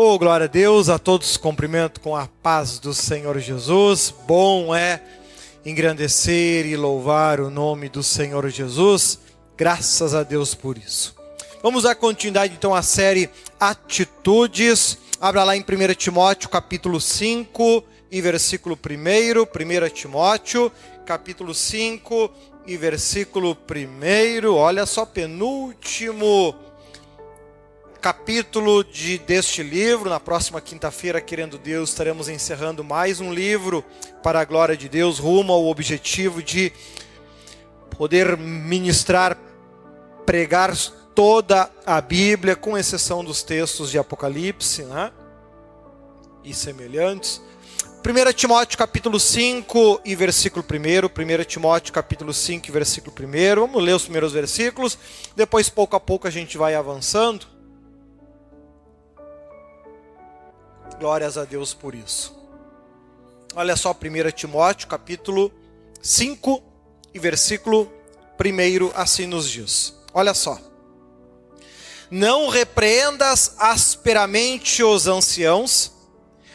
Oh, glória a Deus, a todos cumprimento com a paz do Senhor Jesus. Bom é engrandecer e louvar o nome do Senhor Jesus. Graças a Deus por isso. Vamos dar continuidade então à série Atitudes. Abra lá em 1 Timóteo, capítulo 5 e versículo 1. 1 Timóteo, capítulo 5 e versículo 1. Olha só, penúltimo capítulo de, deste livro. Na próxima quinta-feira, querendo Deus, estaremos encerrando mais um livro para a glória de Deus, rumo ao objetivo de poder ministrar, pregar toda a Bíblia, com exceção dos textos de Apocalipse né? e semelhantes. 1 Timóteo capítulo 5 e versículo 1. 1 Timóteo capítulo 5 e versículo 1. Vamos ler os primeiros versículos, depois pouco a pouco a gente vai avançando. Glórias a Deus por isso. Olha só 1 Timóteo capítulo 5 e versículo 1 assim nos diz. Olha só. Não repreendas asperamente os anciãos,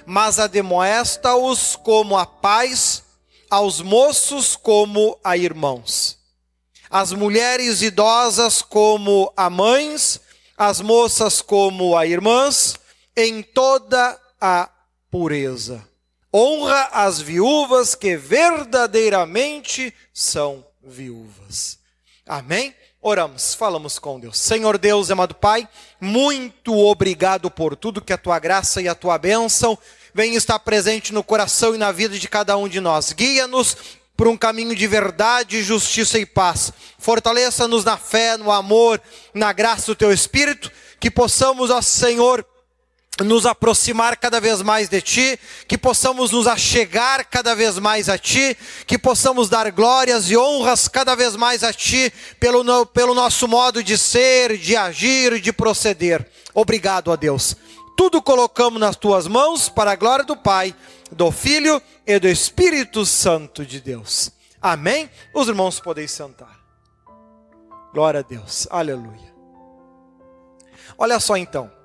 mas ademoesta-os como a paz, aos moços como a irmãos. As mulheres idosas como a mães, as moças como a irmãs, em toda a pureza. Honra as viúvas que verdadeiramente são viúvas. Amém? Oramos, falamos com Deus. Senhor Deus, amado Pai, muito obrigado por tudo que a tua graça e a tua bênção vem estar presente no coração e na vida de cada um de nós. Guia-nos por um caminho de verdade, justiça e paz. Fortaleça-nos na fé, no amor, na graça do teu Espírito, que possamos, ó Senhor, nos aproximar cada vez mais de Ti, que possamos nos achegar cada vez mais a Ti, que possamos dar glórias e honras cada vez mais a Ti, pelo, pelo nosso modo de ser, de agir, de proceder. Obrigado a Deus. Tudo colocamos nas Tuas mãos para a glória do Pai, do Filho e do Espírito Santo de Deus. Amém? Os irmãos podem sentar. Glória a Deus. Aleluia. Olha só então.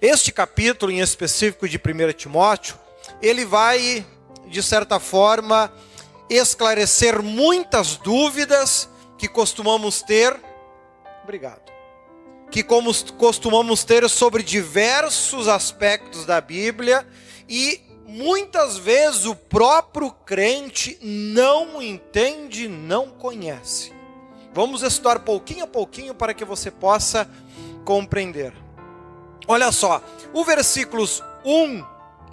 Este capítulo em específico de 1 Timóteo, ele vai, de certa forma, esclarecer muitas dúvidas que costumamos ter. Obrigado. Que como costumamos ter sobre diversos aspectos da Bíblia e muitas vezes o próprio crente não entende, não conhece. Vamos estudar pouquinho a pouquinho para que você possa compreender. Olha só, o versículos 1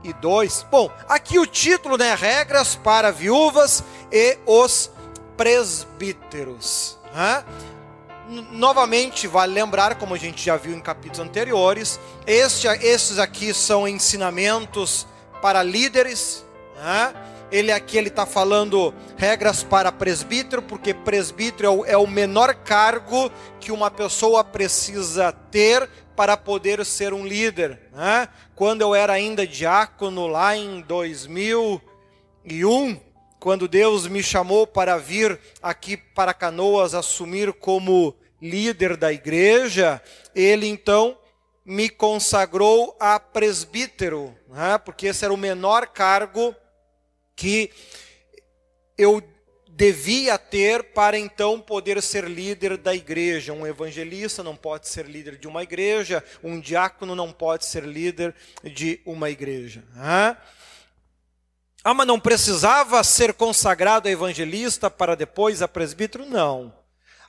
e 2. Bom, aqui o título, né? Regras para viúvas e os presbíteros. Né? Novamente, vale lembrar, como a gente já viu em capítulos anteriores, este, esses aqui são ensinamentos para líderes. Né? Ele aqui ele está falando regras para presbítero, porque presbítero é o, é o menor cargo que uma pessoa precisa ter para poder ser um líder. Né? Quando eu era ainda diácono, lá em 2001, quando Deus me chamou para vir aqui para Canoas assumir como líder da igreja, Ele então me consagrou a presbítero, né? porque esse era o menor cargo que eu devia ter para então poder ser líder da igreja. Um evangelista não pode ser líder de uma igreja, um diácono não pode ser líder de uma igreja. Ah, mas não precisava ser consagrado a evangelista para depois a presbítero? Não.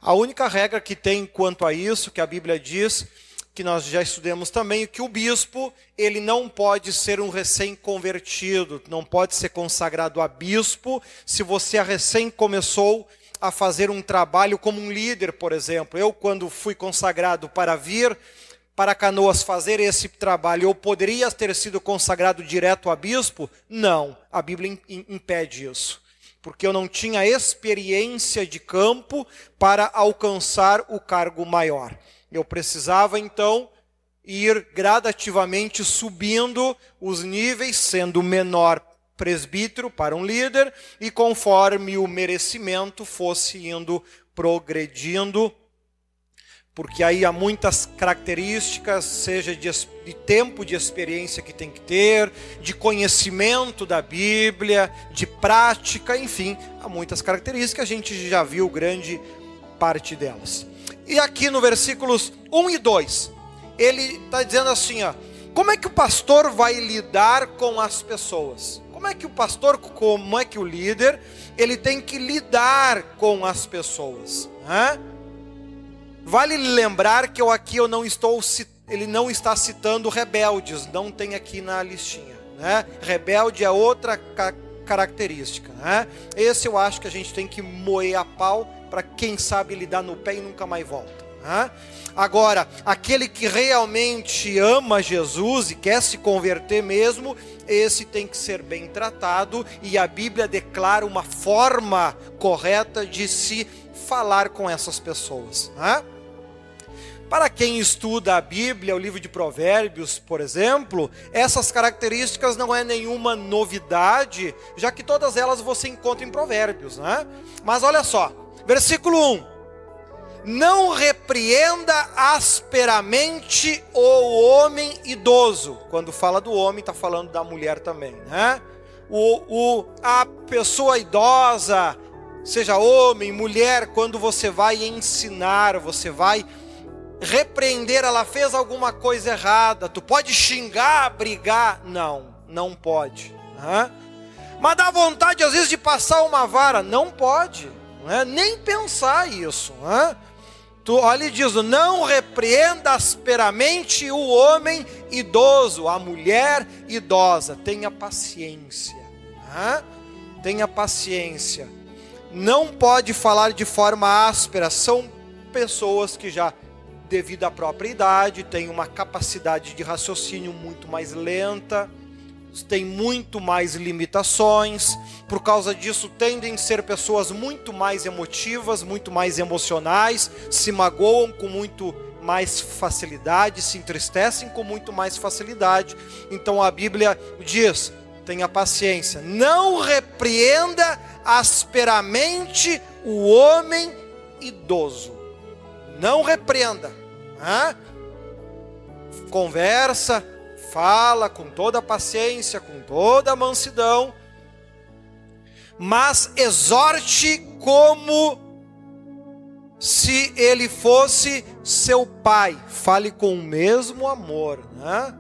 A única regra que tem quanto a isso, que a Bíblia diz, que nós já estudamos também, que o bispo, ele não pode ser um recém-convertido, não pode ser consagrado a bispo se você recém começou a fazer um trabalho como um líder, por exemplo. Eu, quando fui consagrado para vir para Canoas fazer esse trabalho, eu poderia ter sido consagrado direto a bispo? Não, a Bíblia impede isso. Porque eu não tinha experiência de campo para alcançar o cargo maior. Eu precisava então ir gradativamente subindo os níveis, sendo menor presbítero para um líder, e conforme o merecimento fosse indo progredindo porque aí há muitas características, seja de, de, tempo de experiência que tem que ter, de conhecimento da Bíblia, de prática, enfim, há muitas características, a gente já viu grande parte delas. E aqui no versículos 1 e 2, ele está dizendo assim: ó, como é que o pastor vai lidar com as pessoas? Como é que o pastor, como é que o líder, ele tem que lidar com as pessoas? Né? Vale lembrar que eu aqui eu não estou ele não está citando rebeldes, não tem aqui na listinha, né? Rebelde é outra ca característica, né? Esse eu acho que a gente tem que moer a pau para quem sabe lidar no pé e nunca mais volta. Agora, aquele que realmente ama Jesus e quer se converter mesmo, esse tem que ser bem tratado e a Bíblia declara uma forma correta de se falar com essas pessoas. Para quem estuda a Bíblia, o livro de Provérbios, por exemplo, essas características não é nenhuma novidade, já que todas elas você encontra em Provérbios, né? Mas olha só, versículo 1: Não repreenda asperamente o homem idoso. Quando fala do homem, está falando da mulher também, né? O, o, a pessoa idosa, seja homem, mulher, quando você vai ensinar, você vai repreender, ela fez alguma coisa errada. Tu pode xingar, brigar? Não, não pode. Né? Mas dá vontade às vezes de passar uma vara? Não pode. Né? Nem pensar isso. Né? Tu olha e diz: não repreenda asperamente o homem idoso, a mulher idosa. Tenha paciência. Né? Tenha paciência. Não pode falar de forma áspera. São pessoas que já devido à própria idade, tem uma capacidade de raciocínio muito mais lenta, tem muito mais limitações, por causa disso tendem a ser pessoas muito mais emotivas, muito mais emocionais, se magoam com muito mais facilidade, se entristecem com muito mais facilidade. Então a Bíblia diz: tenha paciência, não repreenda asperamente o homem idoso não repreenda. Né? Conversa, fala com toda paciência, com toda mansidão, mas exorte como se ele fosse seu pai. Fale com o mesmo amor, né?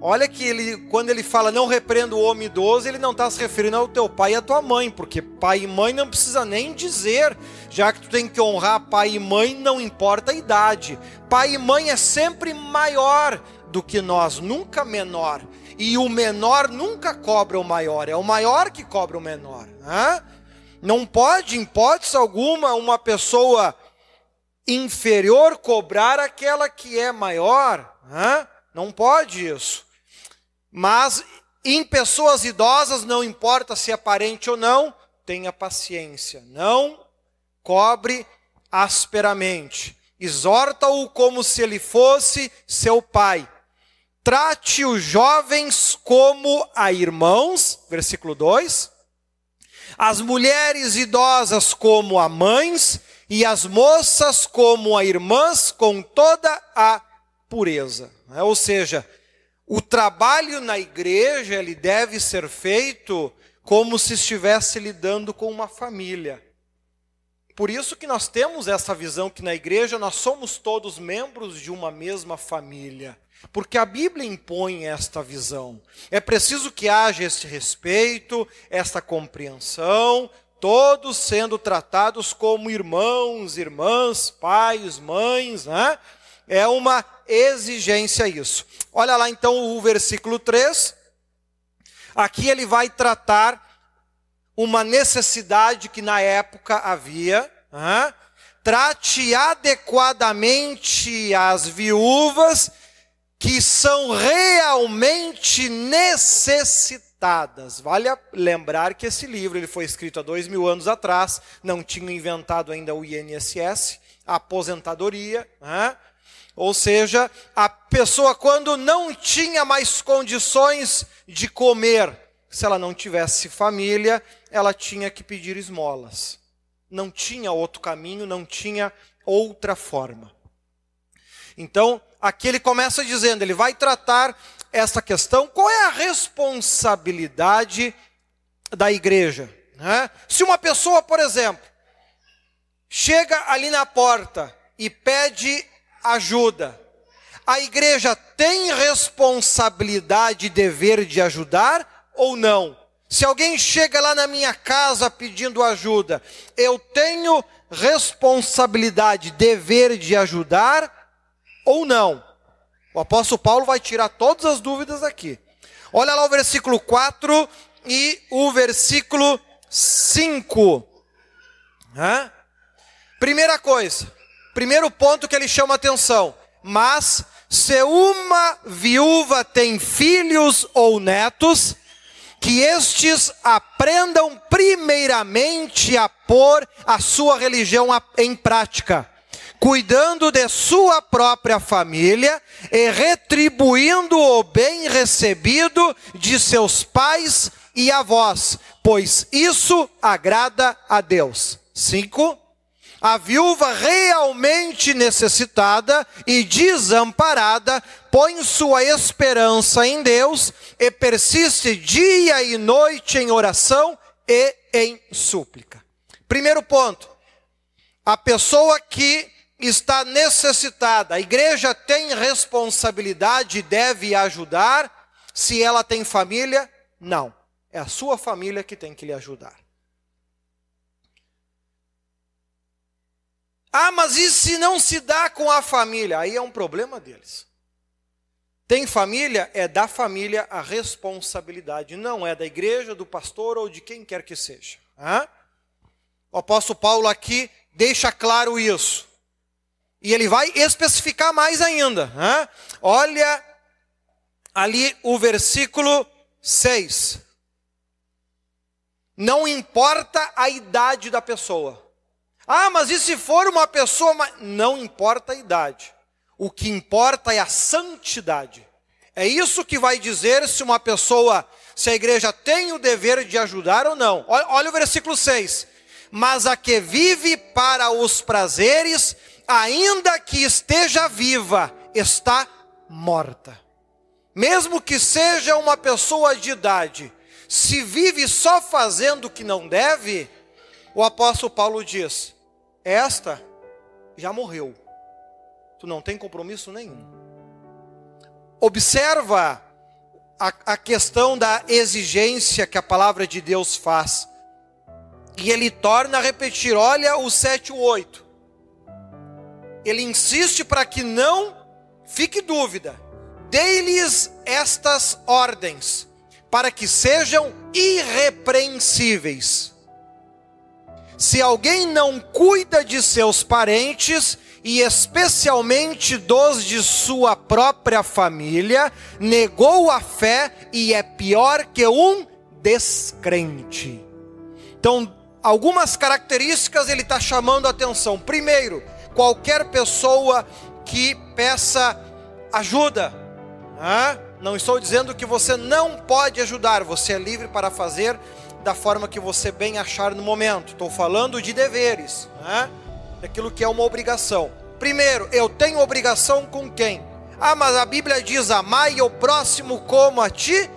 Olha que ele, quando ele fala não repreenda o homem idoso, ele não está se referindo ao teu pai e à tua mãe, porque pai e mãe não precisa nem dizer, já que tu tem que honrar pai e mãe, não importa a idade. Pai e mãe é sempre maior do que nós, nunca menor. E o menor nunca cobra o maior, é o maior que cobra o menor. Né? Não pode, em hipótese alguma, uma pessoa inferior cobrar aquela que é maior. Né? Não pode isso. Mas em pessoas idosas, não importa se é parente ou não, tenha paciência. Não cobre asperamente. Exorta-o como se ele fosse seu pai. Trate os jovens como a irmãos, versículo 2. As mulheres idosas como a mães, e as moças como a irmãs, com toda a pureza. Ou seja, o trabalho na igreja ele deve ser feito como se estivesse lidando com uma família. Por isso que nós temos essa visão que na igreja nós somos todos membros de uma mesma família. Porque a Bíblia impõe esta visão. É preciso que haja esse respeito, esta compreensão, todos sendo tratados como irmãos, irmãs, pais, mães, né? É uma exigência isso. Olha lá então o versículo 3. Aqui ele vai tratar uma necessidade que na época havia. Hein? Trate adequadamente as viúvas que são realmente necessitadas. Vale lembrar que esse livro ele foi escrito há dois mil anos atrás, não tinha inventado ainda o INSS, a aposentadoria. Hein? Ou seja, a pessoa, quando não tinha mais condições de comer, se ela não tivesse família, ela tinha que pedir esmolas. Não tinha outro caminho, não tinha outra forma. Então, aqui ele começa dizendo, ele vai tratar essa questão, qual é a responsabilidade da igreja? Né? Se uma pessoa, por exemplo, chega ali na porta e pede ajuda, a igreja tem responsabilidade e dever de ajudar ou não? Se alguém chega lá na minha casa pedindo ajuda, eu tenho responsabilidade, dever de ajudar ou não? O apóstolo Paulo vai tirar todas as dúvidas aqui. Olha lá o versículo 4 e o versículo 5. Hã? Primeira coisa, primeiro ponto que ele chama atenção. Mas se uma viúva tem filhos ou netos, que estes aprendam primeiramente a pôr a sua religião em prática, cuidando de sua própria família e retribuindo o bem recebido de seus pais e avós, pois isso agrada a Deus. 5 a viúva realmente necessitada e desamparada põe sua esperança em Deus e persiste dia e noite em oração e em súplica. Primeiro ponto: a pessoa que está necessitada, a igreja tem responsabilidade e deve ajudar. Se ela tem família, não. É a sua família que tem que lhe ajudar. Ah, mas e se não se dá com a família? Aí é um problema deles. Tem família, é da família a responsabilidade, não é da igreja, do pastor ou de quem quer que seja. O apóstolo Paulo aqui deixa claro isso. E ele vai especificar mais ainda. Hã? Olha ali o versículo 6. Não importa a idade da pessoa. Ah, mas e se for uma pessoa. Não importa a idade. O que importa é a santidade. É isso que vai dizer se uma pessoa, se a igreja tem o dever de ajudar ou não. Olha, olha o versículo 6. Mas a que vive para os prazeres, ainda que esteja viva, está morta. Mesmo que seja uma pessoa de idade, se vive só fazendo o que não deve, o apóstolo Paulo diz: esta já morreu. Tu não tem compromisso nenhum. Observa a, a questão da exigência que a palavra de Deus faz. E ele torna a repetir, olha o 7 e o 8. Ele insiste para que não fique dúvida. Dei-lhes estas ordens, para que sejam irrepreensíveis se alguém não cuida de seus parentes, e especialmente dos de sua própria família, negou a fé e é pior que um descrente. Então, algumas características ele está chamando a atenção. Primeiro, qualquer pessoa que peça ajuda. Não estou dizendo que você não pode ajudar, você é livre para fazer da forma que você bem achar no momento. Estou falando de deveres, né? Aquilo que é uma obrigação. Primeiro, eu tenho obrigação com quem? Ah, mas a Bíblia diz: amai o próximo como a ti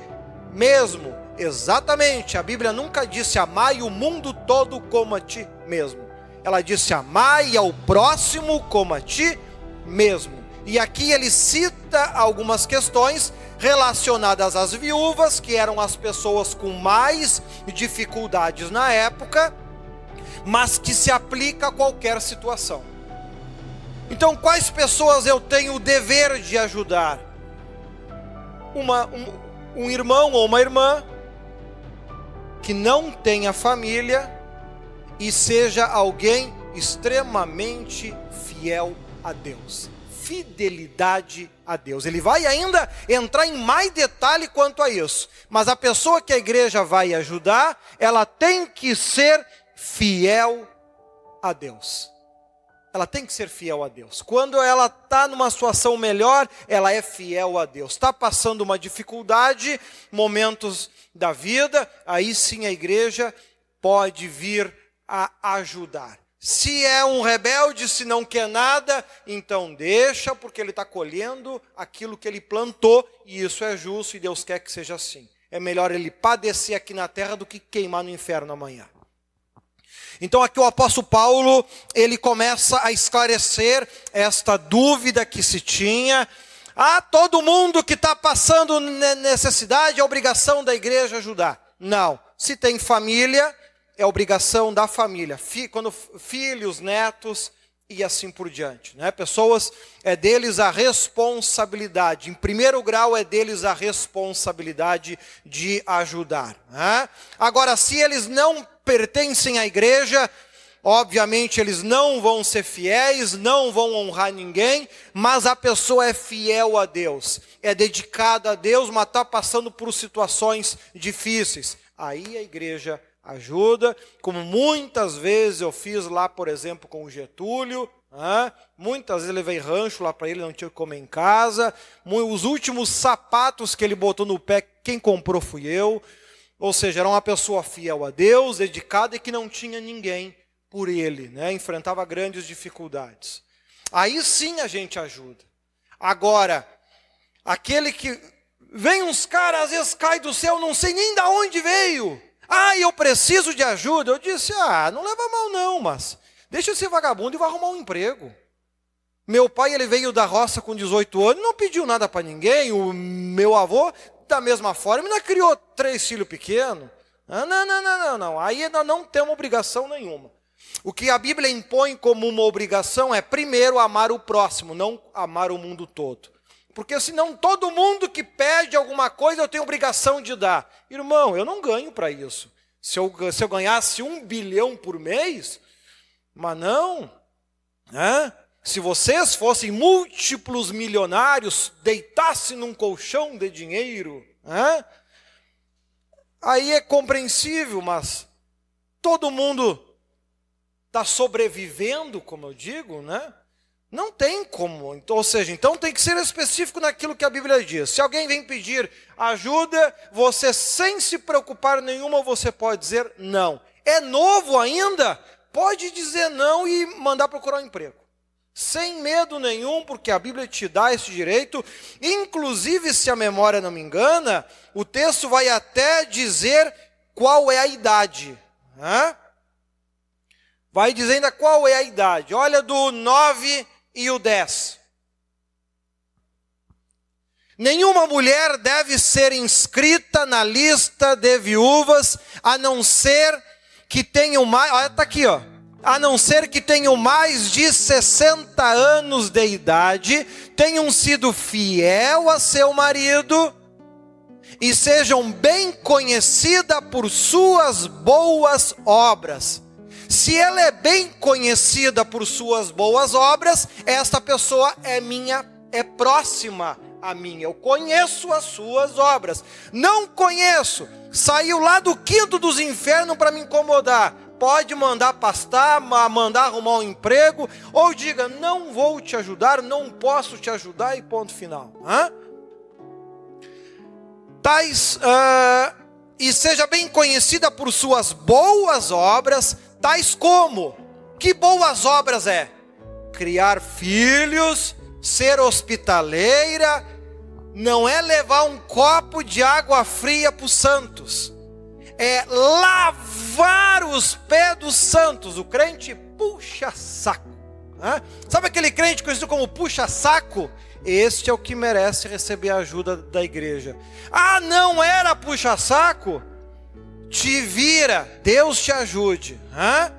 mesmo. Exatamente, a Bíblia nunca disse amai o mundo todo como a ti mesmo. Ela disse amai ao próximo como a ti mesmo. E aqui ele cita algumas questões relacionadas às viúvas, que eram as pessoas com mais dificuldades na época, mas que se aplica a qualquer situação. Então, quais pessoas eu tenho o dever de ajudar? Uma, um, um irmão ou uma irmã que não tenha família e seja alguém extremamente fiel a Deus fidelidade a Deus. Ele vai ainda entrar em mais detalhe quanto a isso. Mas a pessoa que a igreja vai ajudar, ela tem que ser fiel a Deus. Ela tem que ser fiel a Deus. Quando ela está numa situação melhor, ela é fiel a Deus. Está passando uma dificuldade, momentos da vida, aí sim a igreja pode vir a ajudar. Se é um rebelde, se não quer nada, então deixa, porque ele está colhendo aquilo que ele plantou, e isso é justo, e Deus quer que seja assim. É melhor ele padecer aqui na terra do que queimar no inferno amanhã. Então aqui o apóstolo Paulo, ele começa a esclarecer esta dúvida que se tinha. Ah, todo mundo que está passando necessidade, é obrigação da igreja ajudar. Não. Se tem família, é obrigação da família, quando filhos, netos e assim por diante, né? Pessoas é deles a responsabilidade. Em primeiro grau é deles a responsabilidade de ajudar. Né? Agora, se eles não pertencem à igreja, obviamente eles não vão ser fiéis, não vão honrar ninguém, mas a pessoa é fiel a Deus, é dedicada a Deus, mas está passando por situações difíceis. Aí a igreja ajuda, como muitas vezes eu fiz lá, por exemplo, com o Getúlio. Muitas vezes levei rancho lá para ele, não tinha o que comer em casa. Os últimos sapatos que ele botou no pé, quem comprou fui eu. Ou seja, era uma pessoa fiel a Deus, dedicada e que não tinha ninguém por ele, né? enfrentava grandes dificuldades. Aí sim a gente ajuda. Agora, aquele que vem uns caras, às vezes cai do céu, não sei nem de onde veio. Ah, eu preciso de ajuda. Eu disse: Ah, não leva mal não, mas deixa eu ser vagabundo e vai arrumar um emprego. Meu pai, ele veio da roça com 18 anos, não pediu nada para ninguém. O meu avô, da mesma forma, ainda criou três filhos pequenos. Ah, não, não, não, não, não. Aí ainda não tem uma obrigação nenhuma. O que a Bíblia impõe como uma obrigação é, primeiro, amar o próximo, não amar o mundo todo. Porque senão todo mundo que pede alguma coisa eu tenho obrigação de dar. Irmão, eu não ganho para isso. Se eu, se eu ganhasse um bilhão por mês, mas não. Né? Se vocês fossem múltiplos milionários, deitassem num colchão de dinheiro, né? aí é compreensível, mas todo mundo está sobrevivendo, como eu digo, né? Não tem como. Ou seja, então tem que ser específico naquilo que a Bíblia diz. Se alguém vem pedir ajuda, você sem se preocupar nenhuma, você pode dizer não. É novo ainda? Pode dizer não e mandar procurar um emprego. Sem medo nenhum, porque a Bíblia te dá esse direito. Inclusive, se a memória não me engana, o texto vai até dizer qual é a idade. Vai dizendo qual é a idade. Olha do 9 e o 10. Nenhuma mulher deve ser inscrita na lista de viúvas, a não ser que tenham mais. Olha, está aqui, ó. A não ser que tenham mais de 60 anos de idade, tenham sido fiel a seu marido e sejam bem conhecidas por suas boas obras. Se ela é bem conhecida por suas boas obras, esta pessoa é minha, é próxima a mim. Eu conheço as suas obras. Não conheço. Saiu lá do quinto dos infernos para me incomodar. Pode mandar pastar, mandar arrumar um emprego, ou diga: não vou te ajudar, não posso te ajudar, e ponto final. Hã? Tais, uh, e seja bem conhecida por suas boas obras, tais como: que boas obras é? Criar filhos, ser hospitaleira, não é levar um copo de água fria para os santos, é lavar os pés dos santos. O crente puxa saco. Né? Sabe aquele crente conhecido como puxa saco? Este é o que merece receber a ajuda da igreja. Ah, não era puxa saco? te vira, Deus te ajude. Hã?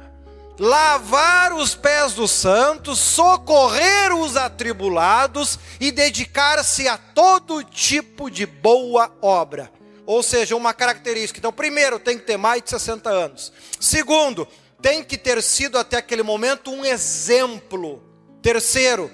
Lavar os pés dos santos, socorrer os atribulados e dedicar-se a todo tipo de boa obra. Ou seja, uma característica. Então, primeiro, tem que ter mais de 60 anos. Segundo, tem que ter sido até aquele momento um exemplo. Terceiro,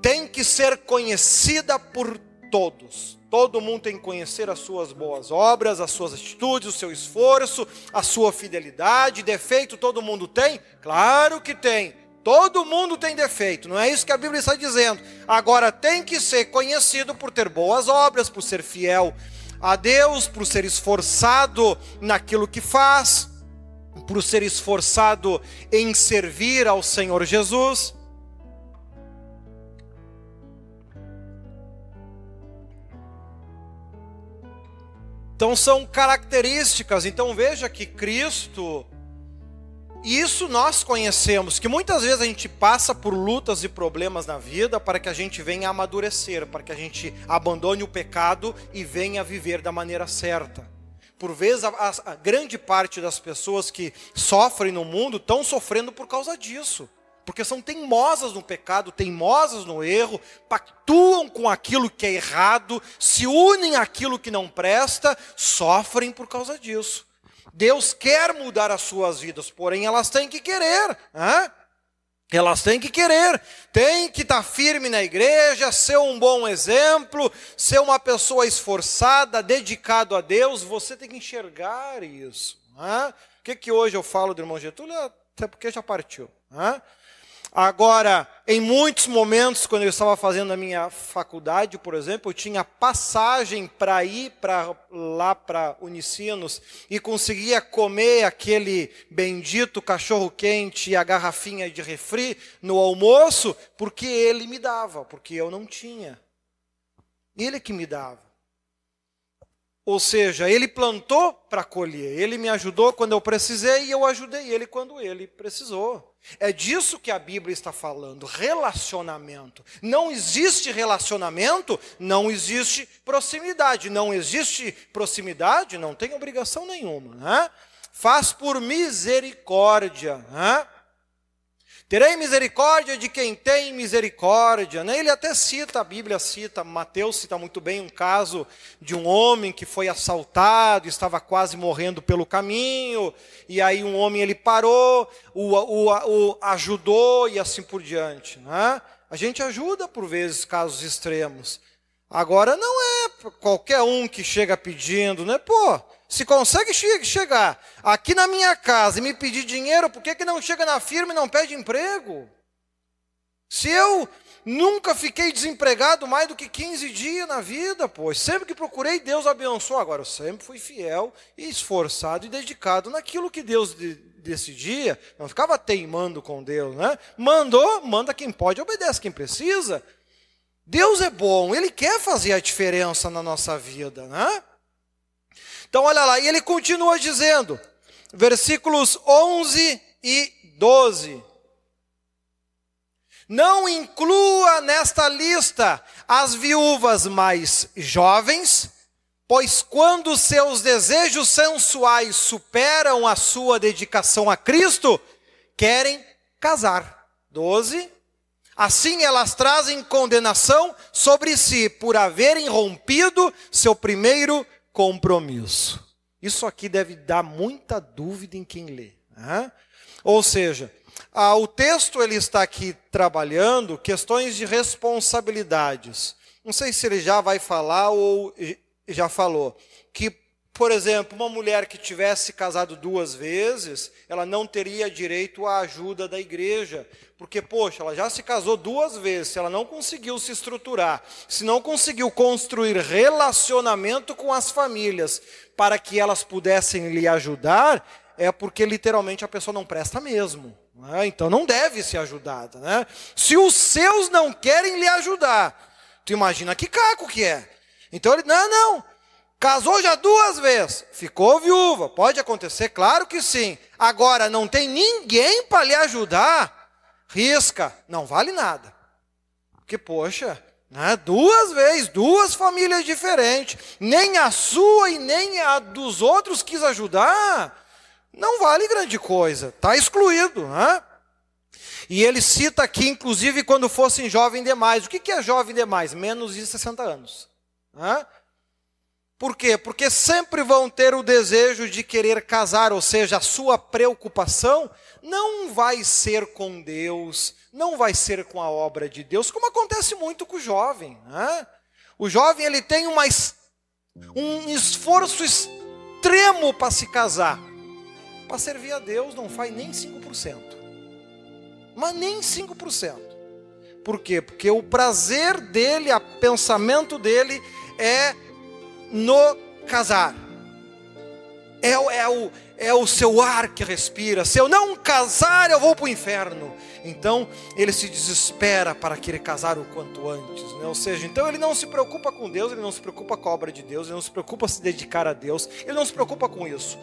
tem que ser conhecida por todos. Todo mundo tem que conhecer as suas boas obras, as suas atitudes, o seu esforço, a sua fidelidade. Defeito todo mundo tem? Claro que tem. Todo mundo tem defeito, não é isso que a Bíblia está dizendo. Agora tem que ser conhecido por ter boas obras, por ser fiel a Deus, por ser esforçado naquilo que faz. por ser esforçado em servir ao Senhor Jesus. Então são características. Então veja que Cristo, isso nós conhecemos, que muitas vezes a gente passa por lutas e problemas na vida para que a gente venha amadurecer, para que a gente abandone o pecado e venha viver da maneira certa. Por vezes, a, a, a grande parte das pessoas que sofrem no mundo estão sofrendo por causa disso porque são teimosas no pecado, teimosas no erro, pactuam com aquilo que é errado, se unem àquilo que não presta, sofrem por causa disso. Deus quer mudar as suas vidas, porém elas têm que querer. Hein? Elas têm que querer, tem que estar firme na igreja, ser um bom exemplo, ser uma pessoa esforçada, dedicado a Deus. Você tem que enxergar isso. Hein? O que, que hoje eu falo do irmão Getúlio? Até porque já partiu. Hein? Agora, em muitos momentos, quando eu estava fazendo a minha faculdade, por exemplo, eu tinha passagem para ir para lá para Unicinos e conseguia comer aquele bendito cachorro quente e a garrafinha de refri no almoço, porque ele me dava, porque eu não tinha. Ele que me dava. Ou seja, ele plantou para colher, ele me ajudou quando eu precisei e eu ajudei ele quando ele precisou. É disso que a Bíblia está falando, relacionamento. Não existe relacionamento, não existe proximidade. Não existe proximidade, não tem obrigação nenhuma. Né? Faz por misericórdia. Né? Terei misericórdia de quem tem misericórdia. Né? Ele até cita, a Bíblia cita, Mateus cita muito bem um caso de um homem que foi assaltado, estava quase morrendo pelo caminho, e aí um homem ele parou, o, o, o ajudou e assim por diante. Né? A gente ajuda por vezes casos extremos. Agora não é qualquer um que chega pedindo, né? Pô, se consegue chegar aqui na minha casa e me pedir dinheiro, por que, que não chega na firma e não pede emprego? Se eu nunca fiquei desempregado mais do que 15 dias na vida, pois sempre que procurei, Deus abençoou. Agora, eu sempre fui fiel e esforçado e dedicado naquilo que Deus decidia. Não ficava teimando com Deus, né? Mandou, manda quem pode, obedece quem precisa. Deus é bom, Ele quer fazer a diferença na nossa vida, né? Então, olha lá, e ele continua dizendo, versículos 11 e 12. Não inclua nesta lista as viúvas mais jovens, pois quando seus desejos sensuais superam a sua dedicação a Cristo, querem casar. 12. Assim elas trazem condenação sobre si por haverem rompido seu primeiro compromisso. Isso aqui deve dar muita dúvida em quem lê. Né? Ou seja, o texto ele está aqui trabalhando questões de responsabilidades. Não sei se ele já vai falar ou já falou que por exemplo, uma mulher que tivesse casado duas vezes, ela não teria direito à ajuda da igreja, porque, poxa, ela já se casou duas vezes, se ela não conseguiu se estruturar, se não conseguiu construir relacionamento com as famílias para que elas pudessem lhe ajudar, é porque literalmente a pessoa não presta mesmo. Né? Então não deve ser ajudada. Né? Se os seus não querem lhe ajudar, tu imagina que caco que é. Então ele, não, não, Casou já duas vezes, ficou viúva. Pode acontecer, claro que sim. Agora, não tem ninguém para lhe ajudar, risca, não vale nada. Porque, poxa, né, duas vezes, duas famílias diferentes, nem a sua e nem a dos outros quis ajudar, não vale grande coisa, está excluído. Né? E ele cita aqui, inclusive, quando fossem jovem demais. O que é jovem demais? Menos de 60 anos. Né? Por quê? Porque sempre vão ter o desejo de querer casar, ou seja, a sua preocupação não vai ser com Deus, não vai ser com a obra de Deus, como acontece muito com o jovem. Né? O jovem ele tem uma, um esforço extremo para se casar, para servir a Deus não faz nem 5%, mas nem 5%. Por quê? Porque o prazer dele, o pensamento dele é no casar. É, é, o, é o seu ar que respira. Se eu não casar, eu vou para o inferno. Então ele se desespera para querer casar o quanto antes. Né? Ou seja, então ele não se preocupa com Deus, ele não se preocupa com a obra de Deus, ele não se preocupa se dedicar a Deus, ele não se preocupa com isso.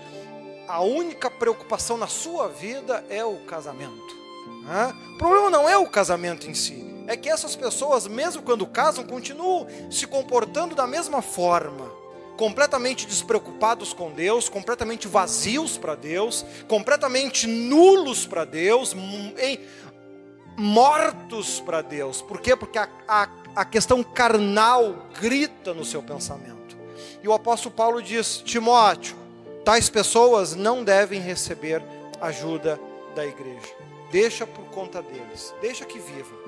A única preocupação na sua vida é o casamento. Né? O problema não é o casamento em si, é que essas pessoas, mesmo quando casam, continuam se comportando da mesma forma completamente despreocupados com Deus, completamente vazios para Deus, completamente nulos para Deus, mortos para Deus. Por quê? Porque a, a, a questão carnal grita no seu pensamento. E o apóstolo Paulo diz: Timóteo, tais pessoas não devem receber ajuda da igreja. Deixa por conta deles, deixa que vivam.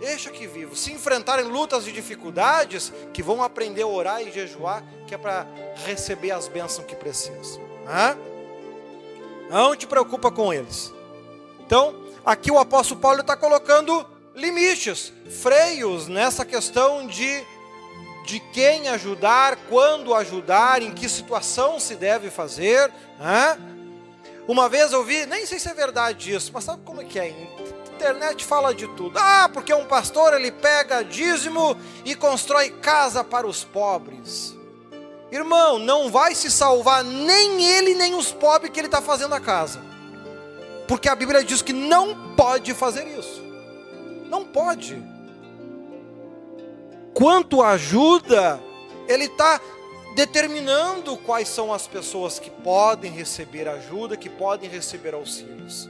Deixa que vivo. Se enfrentarem lutas e dificuldades, que vão aprender a orar e jejuar, que é para receber as bênçãos que precisam. Hã? Não te preocupa com eles. Então, aqui o apóstolo Paulo está colocando limites, freios nessa questão de, de quem ajudar, quando ajudar, em que situação se deve fazer. Hã? Uma vez eu vi, nem sei se é verdade isso, mas sabe como é que é? Internet fala de tudo. Ah, porque um pastor ele pega dízimo e constrói casa para os pobres. Irmão, não vai se salvar nem ele nem os pobres que ele está fazendo a casa. Porque a Bíblia diz que não pode fazer isso. Não pode. Quanto ajuda, ele está determinando quais são as pessoas que podem receber ajuda, que podem receber auxílios.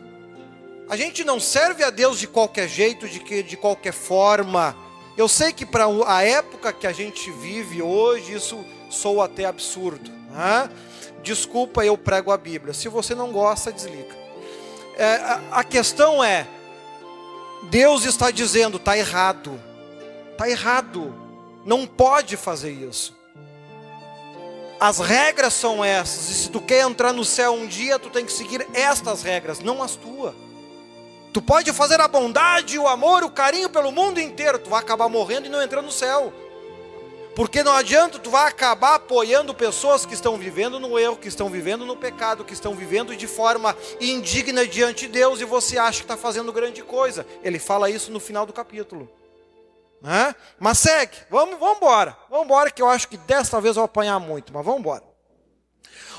A gente não serve a Deus de qualquer jeito, de, que, de qualquer forma. Eu sei que para a época que a gente vive hoje, isso soa até absurdo. Né? Desculpa, eu prego a Bíblia. Se você não gosta, desliga. É, a, a questão é: Deus está dizendo, está errado. Está errado. Não pode fazer isso. As regras são essas. E se tu quer entrar no céu um dia, tu tem que seguir estas regras, não as tuas. Tu pode fazer a bondade, o amor, o carinho pelo mundo inteiro, tu vai acabar morrendo e não entrando no céu. Porque não adianta, tu vai acabar apoiando pessoas que estão vivendo no erro, que estão vivendo no pecado, que estão vivendo de forma indigna diante de Deus e você acha que está fazendo grande coisa. Ele fala isso no final do capítulo. Né? Mas segue, vamos, vamos embora. Vamos embora que eu acho que desta vez eu vou apanhar muito, mas vamos embora.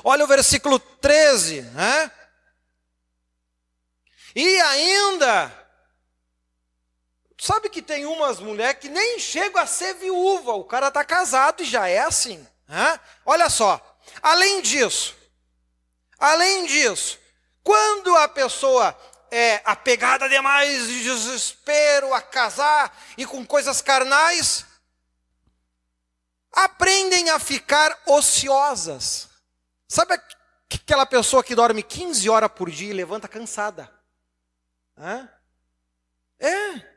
Olha o versículo 13, né? E ainda, sabe que tem umas mulheres que nem chegam a ser viúva, o cara está casado e já é assim. Né? Olha só, além disso, além disso, quando a pessoa é apegada demais de desespero a casar e com coisas carnais, aprendem a ficar ociosas. Sabe aquela pessoa que dorme 15 horas por dia e levanta cansada? Hã? É.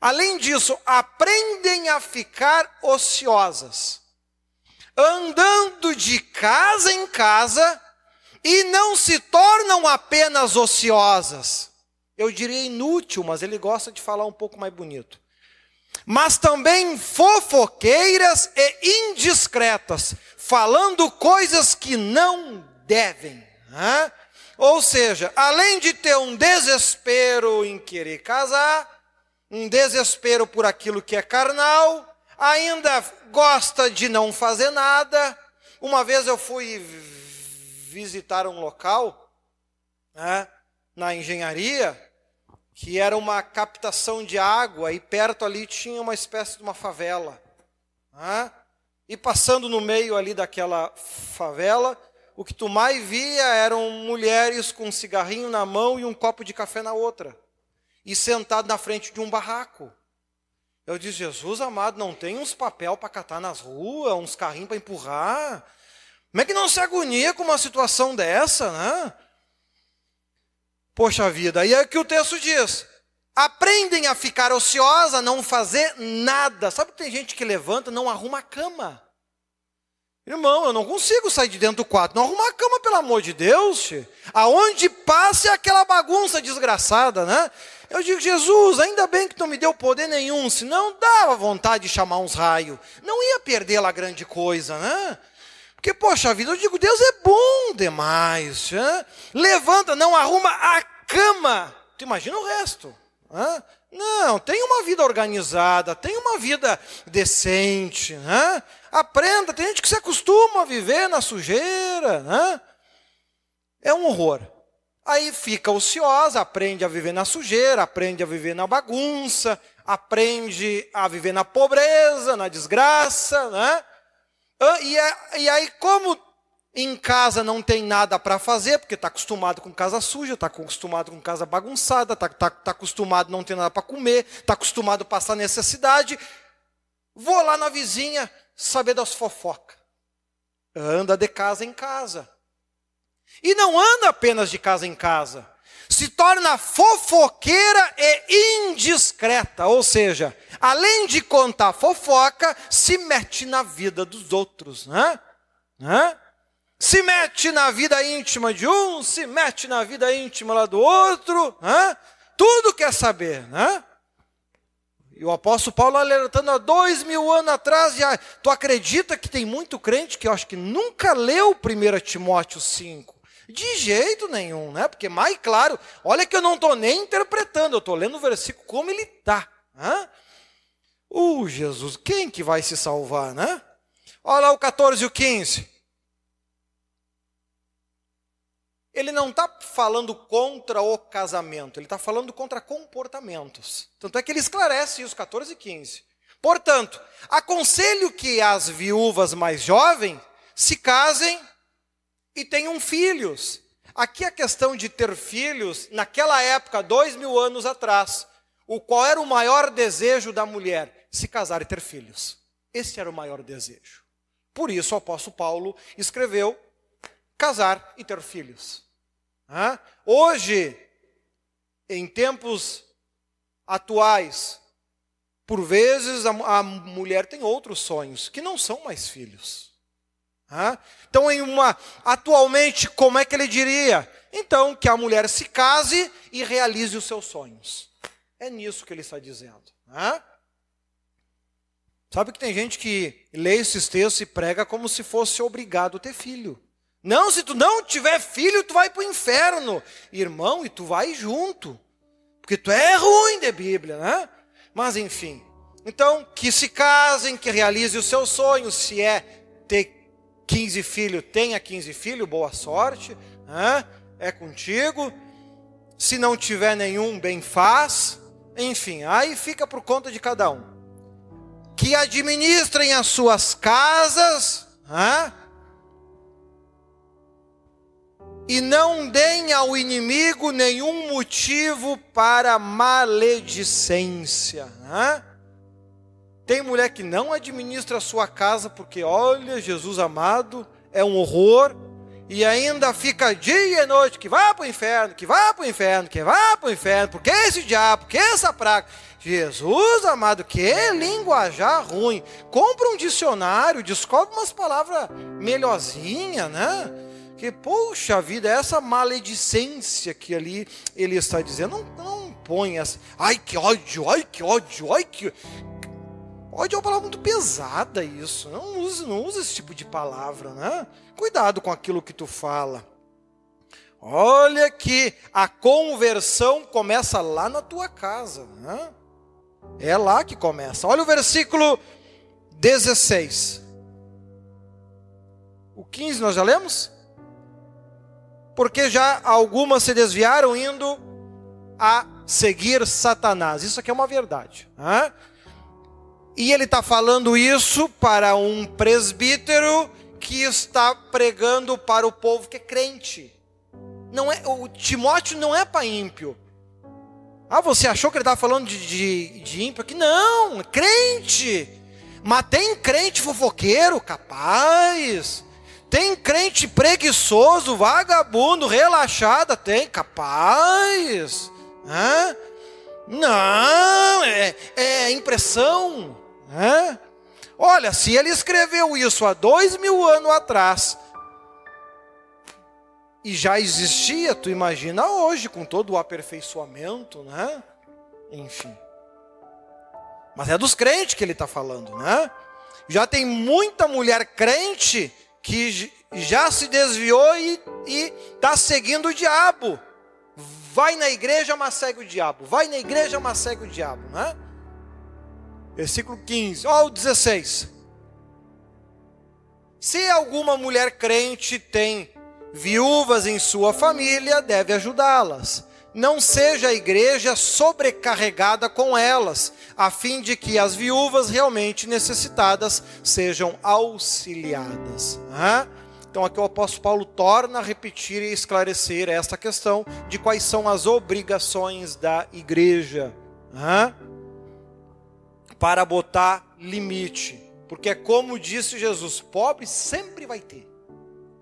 Além disso, aprendem a ficar ociosas, andando de casa em casa e não se tornam apenas ociosas. Eu diria inútil, mas ele gosta de falar um pouco mais bonito. Mas também fofoqueiras e indiscretas, falando coisas que não devem. Hã? Ou seja, além de ter um desespero em querer casar, um desespero por aquilo que é carnal, ainda gosta de não fazer nada. Uma vez eu fui visitar um local né, na engenharia que era uma captação de água e perto ali tinha uma espécie de uma favela. Né, e passando no meio ali daquela favela, o que tu mais via eram mulheres com um cigarrinho na mão e um copo de café na outra, e sentado na frente de um barraco. Eu disse, Jesus amado, não tem uns papel para catar nas ruas, uns carrinhos para empurrar? Como é que não se agonia com uma situação dessa, né? Poxa vida, e é que o texto diz: aprendem a ficar ociosa, não fazer nada. Sabe que tem gente que levanta, não arruma a cama. Irmão, eu não consigo sair de dentro do quarto. Não arrumar a cama, pelo amor de Deus. Aonde passe aquela bagunça desgraçada, né? Eu digo, Jesus, ainda bem que não me deu poder nenhum, senão dava vontade de chamar uns raios. Não ia perder lá grande coisa, né? Porque, poxa vida, eu digo, Deus é bom demais. Hein? Levanta, não arruma a cama. Tu imagina o resto. Hein? Não, tem uma vida organizada, tem uma vida decente. Né? Aprenda, tem gente que se acostuma a viver na sujeira. Né? É um horror. Aí fica ociosa, aprende a viver na sujeira, aprende a viver na bagunça, aprende a viver na pobreza, na desgraça, né? E, e aí, como em casa não tem nada para fazer, porque está acostumado com casa suja, está acostumado com casa bagunçada, está tá, tá acostumado não ter nada para comer, está acostumado a passar necessidade, vou lá na vizinha saber das fofocas. Anda de casa em casa. E não anda apenas de casa em casa. Se torna fofoqueira e indiscreta. Ou seja, além de contar fofoca, se mete na vida dos outros. Né? Né? Se mete na vida íntima de um, se mete na vida íntima lá do outro. Né? Tudo quer saber. Né? E o apóstolo Paulo alertando há dois mil anos atrás, já, tu acredita que tem muito crente que eu acho que nunca leu 1 Timóteo 5? De jeito nenhum, né? Porque mais claro, olha que eu não estou nem interpretando, eu estou lendo o versículo como ele está. Né? Uh, Jesus, quem que vai se salvar, né? Olha lá o 14 e o 15. Ele não está falando contra o casamento, ele está falando contra comportamentos. Tanto é que ele esclarece isso, 14 e 15. Portanto, aconselho que as viúvas mais jovens se casem e tenham filhos. Aqui a questão de ter filhos, naquela época, dois mil anos atrás, o qual era o maior desejo da mulher? Se casar e ter filhos. Esse era o maior desejo. Por isso o apóstolo Paulo escreveu casar e ter filhos. Hoje, em tempos atuais, por vezes a, mulher tem outros sonhos que não são mais filhos. Então, em uma, atualmente, como é que ele diria? Então, que a mulher se case e realize os seus sonhos. É nisso que ele está dizendo. Sabe que tem gente que lê esses textos e prega como se fosse obrigado a ter filho. Não, se tu não tiver filho, tu vai para o inferno. Irmão, e tu vai junto. Porque tu é ruim de Bíblia, né? Mas enfim. Então, que se casem, que realize os seus sonhos, se é ter 15 filhos, tenha 15 filhos, boa sorte, né? é contigo. Se não tiver nenhum, bem faz. Enfim, aí fica por conta de cada um. Que administrem as suas casas, né? E não deem ao inimigo nenhum motivo para maledicência. Né? Tem mulher que não administra a sua casa porque, olha, Jesus amado, é um horror, e ainda fica dia e noite que vai para o inferno, que vai para o inferno, que vai para o inferno, porque esse diabo, porque essa praga. Jesus amado, que linguajar ruim. Compra um dicionário, descobre umas palavras melhorzinhas, né? Que, poxa vida, essa maledicência que ali ele está dizendo, não, não põe essa. Ai que ódio, ai que ódio, ai que. Ódio é uma palavra muito pesada isso. Não use, não use esse tipo de palavra, né? Cuidado com aquilo que tu fala. Olha que a conversão começa lá na tua casa, né? É lá que começa. Olha o versículo 16. O 15 nós já lemos? Porque já algumas se desviaram indo a seguir Satanás. Isso aqui é uma verdade. Né? E ele está falando isso para um presbítero que está pregando para o povo que é crente. Não é, o Timóteo não é para ímpio. Ah, você achou que ele estava falando de, de, de ímpio aqui? Não, é crente. Mas tem crente fofoqueiro, capaz. Tem crente preguiçoso, vagabundo, relaxada, tem, capaz. Hã? Não, é, é impressão. É? Olha, se ele escreveu isso há dois mil anos atrás, e já existia, tu imagina hoje, com todo o aperfeiçoamento, né? Enfim. Mas é dos crentes que ele está falando, né? Já tem muita mulher crente que já se desviou e está seguindo o diabo. Vai na igreja, mas segue o diabo. Vai na igreja, mas segue o diabo. Né? Versículo 15, ó, o 16. Se alguma mulher crente tem viúvas em sua família, deve ajudá-las não seja a igreja sobrecarregada com elas, a fim de que as viúvas realmente necessitadas sejam auxiliadas. Então aqui o apóstolo Paulo torna a repetir e esclarecer esta questão de quais são as obrigações da igreja. Para botar limite. Porque como disse Jesus, pobre sempre vai ter.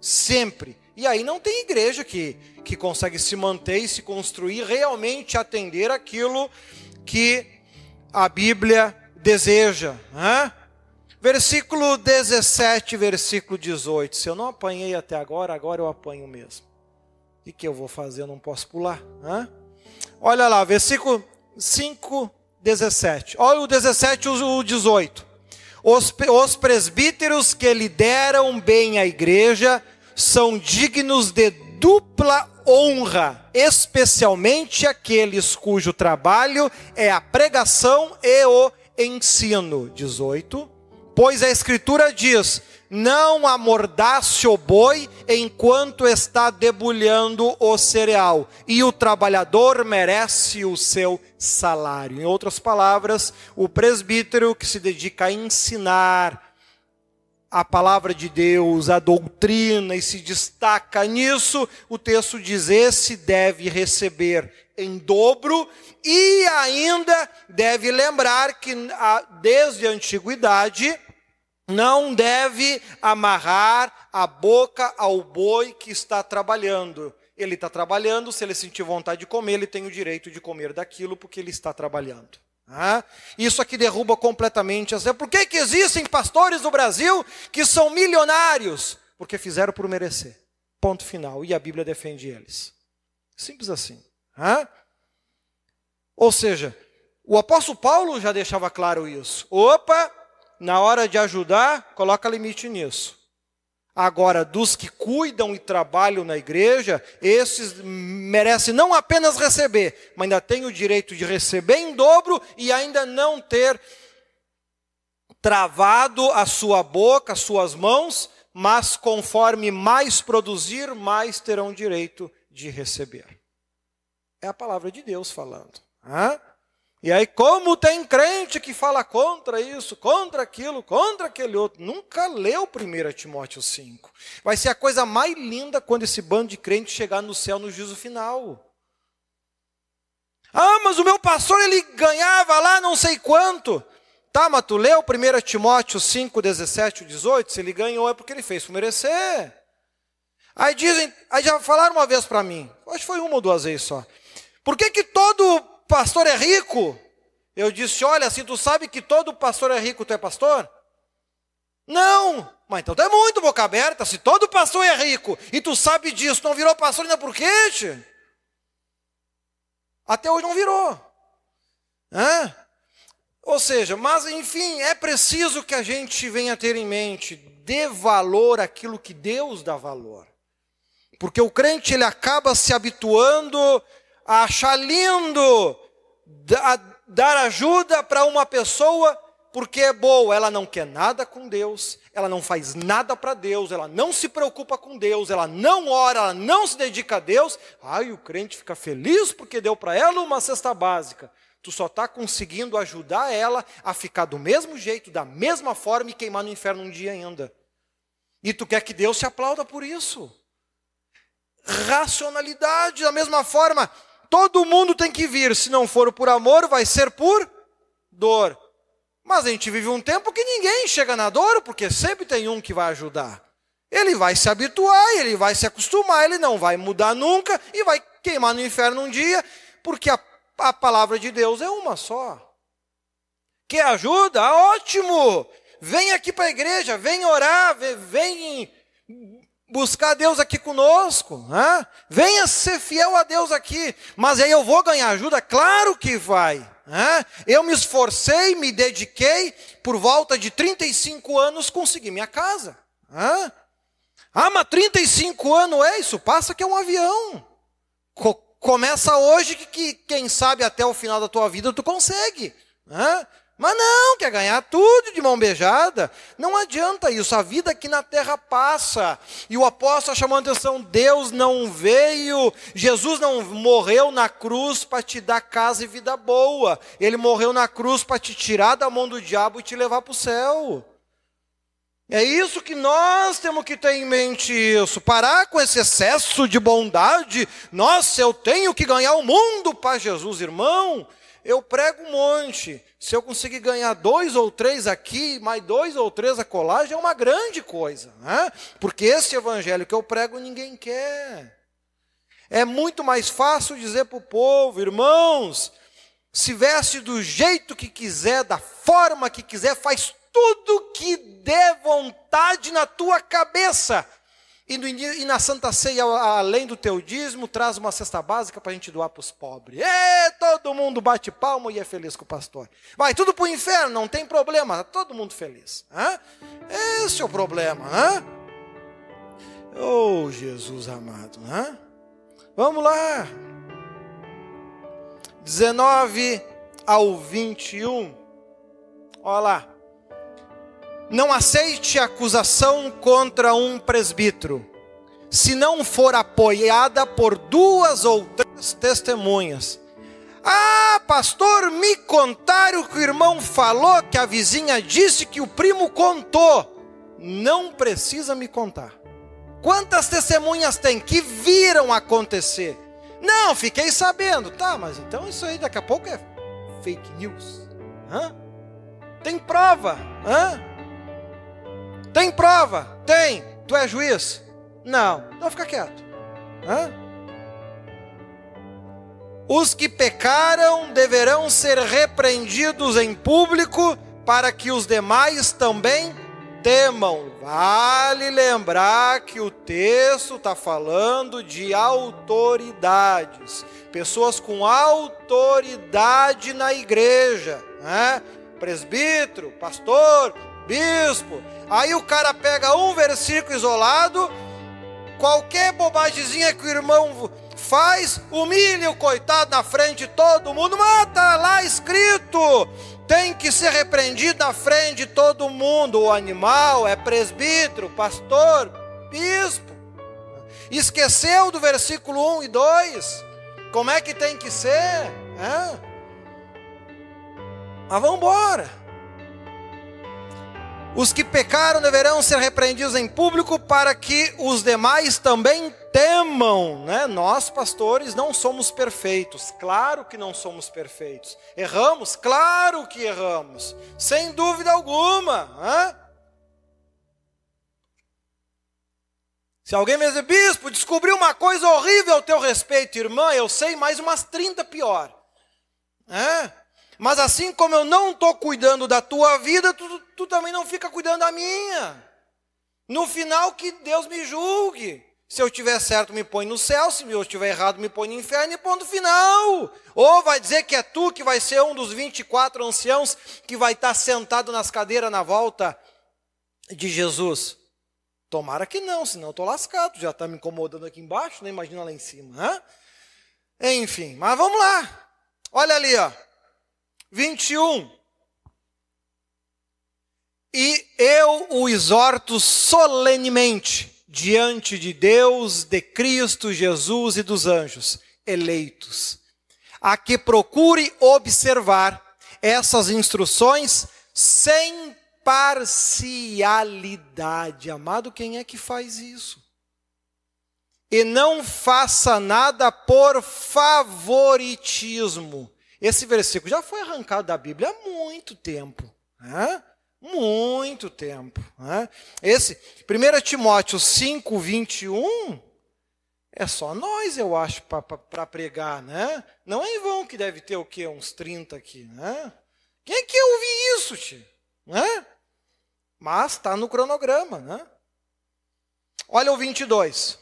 Sempre. E aí não tem igreja que, que consegue se manter e se construir, realmente atender aquilo que a Bíblia deseja. Né? Versículo 17, versículo 18. Se eu não apanhei até agora, agora eu apanho mesmo. O que eu vou fazer? Eu não posso pular. Né? Olha lá, versículo 5, 17. Olha o 17 e o 18. Os, os presbíteros que lideram bem a igreja são dignos de dupla honra, especialmente aqueles cujo trabalho é a pregação e o ensino. 18. Pois a Escritura diz: Não amordace o boi enquanto está debulhando o cereal, e o trabalhador merece o seu salário. Em outras palavras, o presbítero que se dedica a ensinar, a palavra de Deus, a doutrina e se destaca nisso, o texto diz: esse deve receber em dobro e ainda deve lembrar que desde a antiguidade não deve amarrar a boca ao boi que está trabalhando. Ele está trabalhando, se ele sentir vontade de comer, ele tem o direito de comer daquilo porque ele está trabalhando. Ah, isso aqui derruba completamente. Por que, que existem pastores no Brasil que são milionários? Porque fizeram por merecer. Ponto final. E a Bíblia defende eles. Simples assim. Ah? Ou seja, o apóstolo Paulo já deixava claro isso. Opa, na hora de ajudar, coloca limite nisso. Agora, dos que cuidam e trabalham na igreja, esses merecem não apenas receber, mas ainda têm o direito de receber em dobro e ainda não ter travado a sua boca, as suas mãos, mas conforme mais produzir, mais terão direito de receber. É a palavra de Deus falando. Hã? E aí, como tem crente que fala contra isso, contra aquilo, contra aquele outro, nunca leu 1 Timóteo 5. Vai ser a coisa mais linda quando esse bando de crente chegar no céu no juízo final. Ah, mas o meu pastor ele ganhava lá não sei quanto. Tá, mas tu leu 1 Timóteo 5, 17 18? Se ele ganhou é porque ele fez por merecer. Aí dizem, aí já falaram uma vez para mim, acho que foi uma ou duas vezes só. Por que, que todo pastor é rico? Eu disse: Olha, se tu sabe que todo pastor é rico, tu é pastor? Não, mas então tu é muito boca aberta. Se todo pastor é rico e tu sabe disso, não virou pastor ainda por quê? Até hoje não virou. Hã? Ou seja, mas enfim, é preciso que a gente venha ter em mente, dê valor àquilo que Deus dá valor. Porque o crente ele acaba se habituando a achar lindo, a dar ajuda para uma pessoa porque é boa, ela não quer nada com Deus, ela não faz nada para Deus, ela não se preocupa com Deus, ela não ora, ela não se dedica a Deus. Ai, o crente fica feliz porque deu para ela uma cesta básica. Tu só está conseguindo ajudar ela a ficar do mesmo jeito, da mesma forma e queimar no inferno um dia ainda. E tu quer que Deus se aplauda por isso? Racionalidade, da mesma forma, Todo mundo tem que vir, se não for por amor, vai ser por dor. Mas a gente vive um tempo que ninguém chega na dor, porque sempre tem um que vai ajudar. Ele vai se habituar, ele vai se acostumar, ele não vai mudar nunca e vai queimar no inferno um dia, porque a, a palavra de Deus é uma só. Quer ajuda? Ótimo! Vem aqui para a igreja, vem orar, vem buscar Deus aqui conosco. Né? Venha ser fiel a Deus aqui. Mas aí eu vou ganhar ajuda? Claro que vai. Né? Eu me esforcei, me dediquei, por volta de 35 anos consegui minha casa. Né? Ah, mas 35 anos é isso, passa que é um avião. Co começa hoje que, que, quem sabe até o final da tua vida tu consegue. Né? Mas não, quer ganhar tudo de mão beijada. Não adianta isso, a vida aqui na terra passa. E o apóstolo chamando a atenção: Deus não veio, Jesus não morreu na cruz para te dar casa e vida boa. Ele morreu na cruz para te tirar da mão do diabo e te levar para o céu. É isso que nós temos que ter em mente isso, parar com esse excesso de bondade. Nossa, eu tenho que ganhar o mundo para Jesus, irmão. Eu prego um monte. Se eu conseguir ganhar dois ou três aqui, mais dois ou três a colagem, é uma grande coisa. Né? Porque esse evangelho que eu prego ninguém quer. É muito mais fácil dizer para o povo, irmãos, se veste do jeito que quiser, da forma que quiser, faz tudo que der vontade na tua cabeça. E, no, e, na Santa Ceia, além do teu dízimo, traz uma cesta básica para a gente doar para os pobres. E todo mundo bate palma e é feliz com o pastor. Vai tudo para o inferno, não tem problema, todo mundo feliz. Hã? Esse é o problema. Hã? Oh, Jesus amado. Hã? Vamos lá. 19 ao 21. Olha lá. Não aceite acusação contra um presbítero, se não for apoiada por duas ou três testemunhas. Ah, pastor, me contaram que o irmão falou que a vizinha disse que o primo contou. Não precisa me contar. Quantas testemunhas tem que viram acontecer? Não, fiquei sabendo. Tá, mas então isso aí daqui a pouco é fake news. Hã? Tem prova. Hã? Tem prova? Tem. Tu é juiz? Não. Então fica quieto. Hã? Os que pecaram deverão ser repreendidos em público para que os demais também temam. Vale lembrar que o texto está falando de autoridades, pessoas com autoridade na igreja, né? presbítero, pastor, bispo. Aí o cara pega um versículo isolado, qualquer bobagemzinha que o irmão faz, humilha o coitado na frente de todo mundo, mata lá escrito, tem que ser repreendido na frente de todo mundo. O animal é presbítero, pastor, bispo. Esqueceu do versículo 1 e 2? Como é que tem que ser? É? Mas vamos embora. Os que pecaram deverão ser repreendidos em público para que os demais também temam, né? Nós, pastores, não somos perfeitos, claro que não somos perfeitos. Erramos? Claro que erramos, sem dúvida alguma. Né? Se alguém me dizer, bispo, descobriu uma coisa horrível ao teu respeito, irmã, eu sei mais umas 30 pior. É? Mas assim como eu não estou cuidando da tua vida, tu, tu também não fica cuidando da minha. No final, que Deus me julgue. Se eu estiver certo, me põe no céu. Se eu estiver errado, me põe no inferno e ponto final. Ou vai dizer que é tu que vai ser um dos 24 anciãos que vai estar sentado nas cadeiras na volta de Jesus. Tomara que não, senão eu estou lascado. Já está me incomodando aqui embaixo, né? imagina lá em cima. Hein? Enfim, mas vamos lá. Olha ali, ó. 21. E eu o exorto solenemente diante de Deus, de Cristo Jesus e dos anjos eleitos, a que procure observar essas instruções sem parcialidade. Amado, quem é que faz isso? E não faça nada por favoritismo esse versículo já foi arrancado da Bíblia há muito tempo. Né? Muito tempo. Né? Esse 1 Timóteo 5, 21 é só nós, eu acho, para pregar. Né? Não é em vão que deve ter o quê? Uns 30 aqui. Né? Quem é que ouvi isso, tio? Né? Mas está no cronograma. Né? Olha o 22.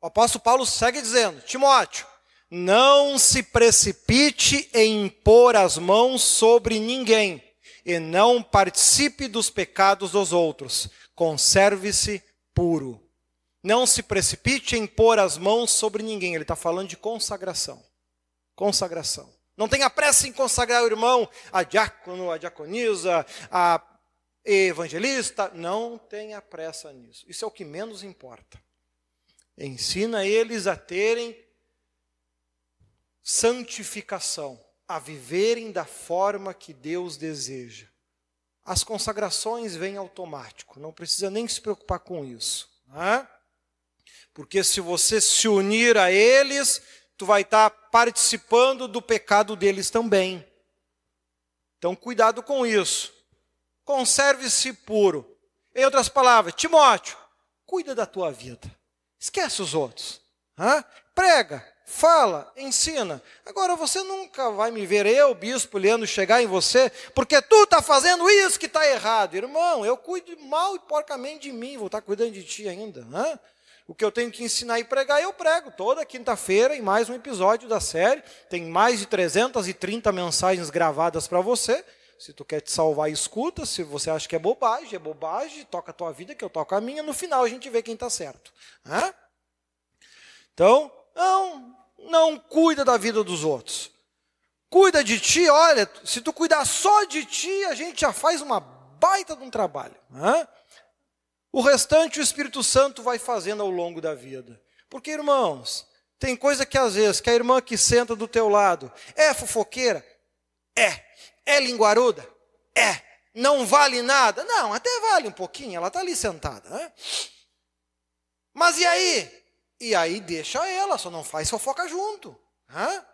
O apóstolo Paulo segue dizendo: Timóteo, não se precipite em impor as mãos sobre ninguém. e não participe dos pecados dos outros. Conserve-se puro. Não se precipite em pôr as mãos sobre ninguém. Ele está falando de consagração. Consagração. Não tenha pressa em consagrar o irmão, a diácono, a diaconisa, a evangelista. Não tenha pressa nisso. Isso é o que menos importa. Ensina eles a terem santificação, a viverem da forma que Deus deseja. As consagrações vêm automático, não precisa nem se preocupar com isso. Né? Porque se você se unir a eles, tu vai estar participando do pecado deles também. Então, cuidado com isso. Conserve-se puro. Em outras palavras, Timóteo, cuida da tua vida. Esquece os outros. Hã? Prega, fala, ensina. Agora você nunca vai me ver eu, bispo Leandro, chegar em você, porque tu está fazendo isso que está errado. Irmão, eu cuido mal e porcamente de mim, vou estar tá cuidando de ti ainda. Hã? O que eu tenho que ensinar e pregar, eu prego toda quinta-feira em mais um episódio da série. Tem mais de 330 mensagens gravadas para você. Se tu quer te salvar, escuta. Se você acha que é bobagem, é bobagem, toca a tua vida, que eu toco a minha. No final a gente vê quem está certo. Hã? Então, não, não cuida da vida dos outros. Cuida de ti, olha, se tu cuidar só de ti, a gente já faz uma baita de um trabalho. Hã? O restante o Espírito Santo vai fazendo ao longo da vida. Porque, irmãos, tem coisa que às vezes, que a irmã que senta do teu lado é fofoqueira? É. É linguaruda? É. Não vale nada? Não, até vale um pouquinho, ela está ali sentada. Né? Mas e aí? E aí deixa ela, só não faz fofoca junto. Hã?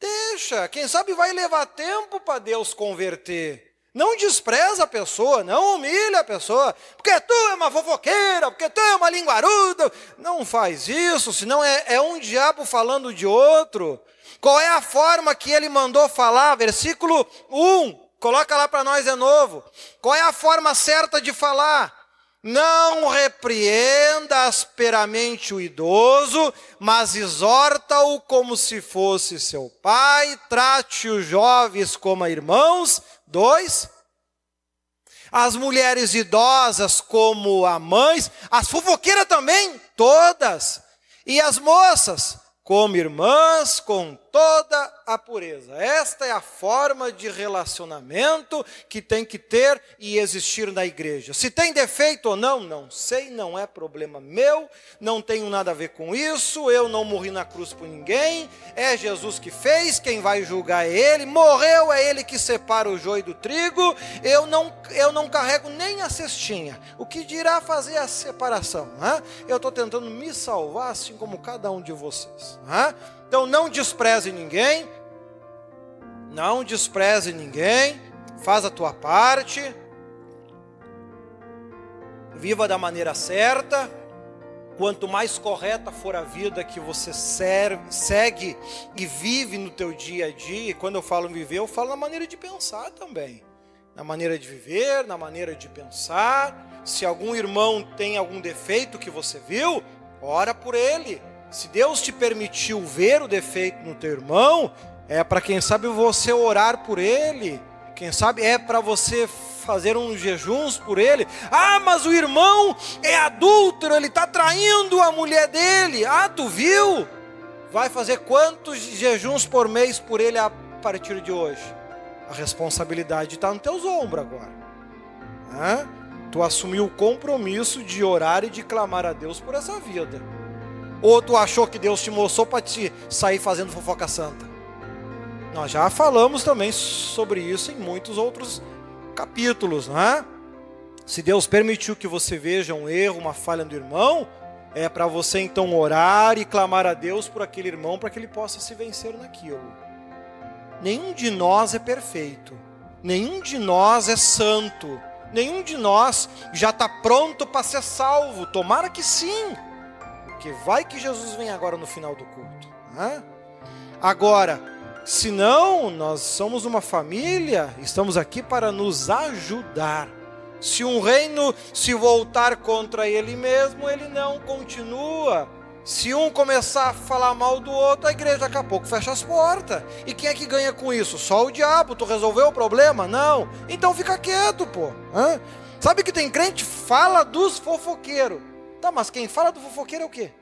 Deixa, quem sabe vai levar tempo para Deus converter. Não despreza a pessoa, não humilha a pessoa, porque tu é uma fofoqueira, porque tu é uma linguaruda. Não faz isso, senão é, é um diabo falando de outro. Qual é a forma que ele mandou falar? Versículo 1, coloca lá para nós de novo. Qual é a forma certa de falar? Não repreenda asperamente o idoso, mas exorta-o como se fosse seu pai, trate os jovens como irmãos. Dois, as mulheres idosas como a mães, as fofoqueiras também, todas, e as moças como irmãs, com toda a pureza. Esta é a forma de relacionamento que tem que ter e existir na igreja. Se tem defeito ou não, não sei, não é problema meu, não tenho nada a ver com isso, eu não morri na cruz por ninguém, é Jesus que fez, quem vai julgar é Ele, morreu, é Ele que separa o joio do trigo, eu não, eu não carrego nem a cestinha. O que dirá fazer a separação? Né? Eu estou tentando me salvar, assim como cada um de vocês. Né? Então não despreze ninguém, não despreze ninguém, faz a tua parte, viva da maneira certa. Quanto mais correta for a vida que você serve, segue e vive no teu dia a dia, e quando eu falo viver, eu falo na maneira de pensar também. Na maneira de viver, na maneira de pensar. Se algum irmão tem algum defeito que você viu, ora por ele se Deus te permitiu ver o defeito no teu irmão, é para quem sabe você orar por ele. Quem sabe é para você fazer uns jejuns por ele. Ah, mas o irmão é adúltero, ele está traindo a mulher dele. Ah, tu viu? Vai fazer quantos jejuns por mês por ele a partir de hoje? A responsabilidade está nos teus ombros agora. Ah, tu assumiu o compromisso de orar e de clamar a Deus por essa vida. Ou tu achou que Deus te mostrou para te sair fazendo fofoca santa? Nós já falamos também sobre isso em muitos outros capítulos, não é? Se Deus permitiu que você veja um erro, uma falha do irmão, é para você então orar e clamar a Deus por aquele irmão para que ele possa se vencer naquilo. Nenhum de nós é perfeito, nenhum de nós é santo, nenhum de nós já está pronto para ser salvo. Tomara que sim. Porque vai que Jesus vem agora no final do culto. Né? Agora, se não, nós somos uma família, estamos aqui para nos ajudar. Se um reino se voltar contra ele mesmo, ele não continua Se um começar a falar mal do outro, a igreja daqui a pouco fecha as portas. E quem é que ganha com isso? Só o diabo. Tu resolveu o problema? Não. Então fica quieto, pô. Hã? Sabe que tem crente fala dos fofoqueiros. Tá, mas quem fala do fofoqueiro é o quê?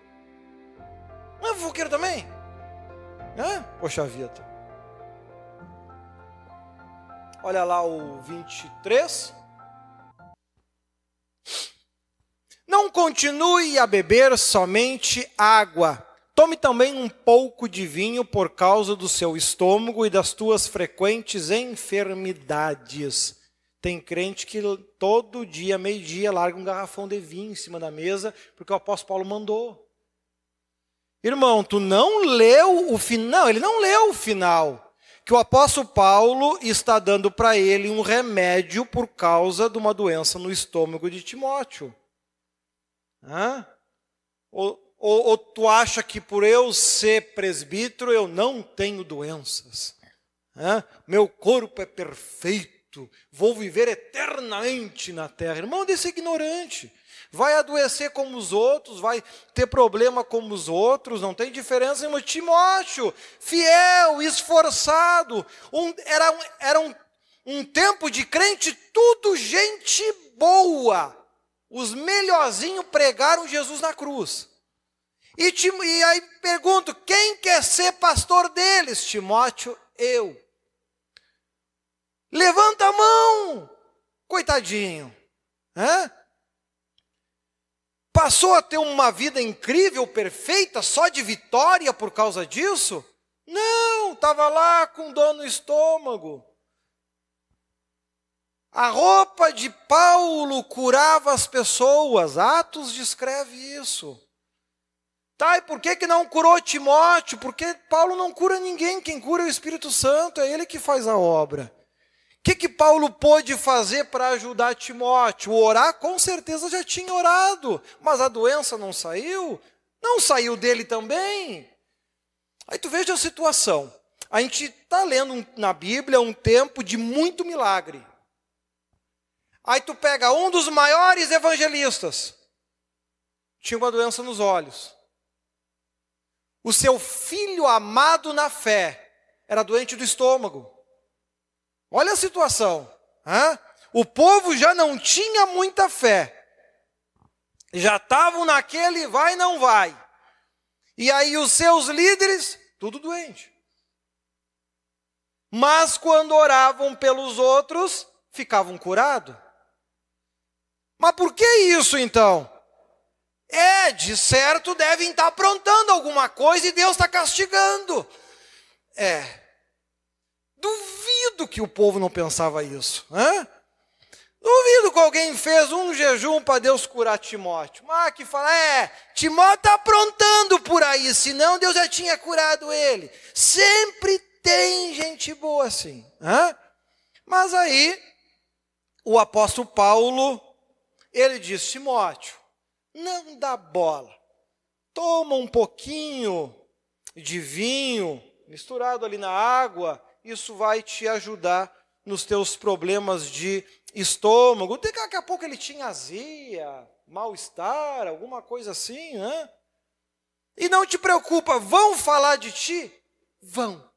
Não é fofoqueiro também? Hã? Poxa vida. Olha lá o 23. Não continue a beber somente água. Tome também um pouco de vinho por causa do seu estômago e das tuas frequentes enfermidades. Tem crente que todo dia, meio-dia, larga um garrafão de vinho em cima da mesa, porque o apóstolo Paulo mandou. Irmão, tu não leu o final, ele não leu o final. Que o apóstolo Paulo está dando para ele um remédio por causa de uma doença no estômago de Timóteo. Hã? Ou, ou, ou tu acha que por eu ser presbítero eu não tenho doenças? Hã? Meu corpo é perfeito, vou viver eternamente na terra. Irmão desse ignorante. Vai adoecer como os outros, vai ter problema como os outros, não tem diferença irmão. Timóteo, fiel, esforçado, um, era, um, era um, um tempo de crente, tudo gente boa os melhorzinhos pregaram Jesus na cruz. E, e aí pergunto: quem quer ser pastor deles? Timóteo, eu. Levanta a mão, coitadinho. Hã? Passou a ter uma vida incrível, perfeita, só de vitória por causa disso? Não, estava lá com dor no estômago. A roupa de Paulo curava as pessoas. Atos descreve isso. Tá, e por que, que não curou Timóteo? Porque Paulo não cura ninguém, quem cura é o Espírito Santo, é ele que faz a obra. Que, que Paulo pôde fazer para ajudar Timóteo? Orar, com certeza já tinha orado, mas a doença não saiu? Não saiu dele também? Aí tu veja a situação. A gente está lendo na Bíblia um tempo de muito milagre. Aí tu pega um dos maiores evangelistas, tinha uma doença nos olhos. O seu filho amado na fé era doente do estômago. Olha a situação. Hein? O povo já não tinha muita fé. Já estavam naquele vai, não vai. E aí os seus líderes, tudo doente. Mas quando oravam pelos outros, ficavam curados. Mas por que isso então? É, de certo devem estar aprontando alguma coisa e Deus está castigando. É. Duvido que o povo não pensava isso. Hein? Duvido que alguém fez um jejum para Deus curar Timóteo. Mas que fala, é, Timóteo está aprontando por aí, senão Deus já tinha curado ele. Sempre tem gente boa assim. Hein? Mas aí, o apóstolo Paulo ele diz: Timóteo, não dá bola. Toma um pouquinho de vinho misturado ali na água, isso vai te ajudar nos teus problemas de estômago. Daqui a pouco ele tinha azia, mal-estar, alguma coisa assim, né? E não te preocupa, vão falar de ti? Vão.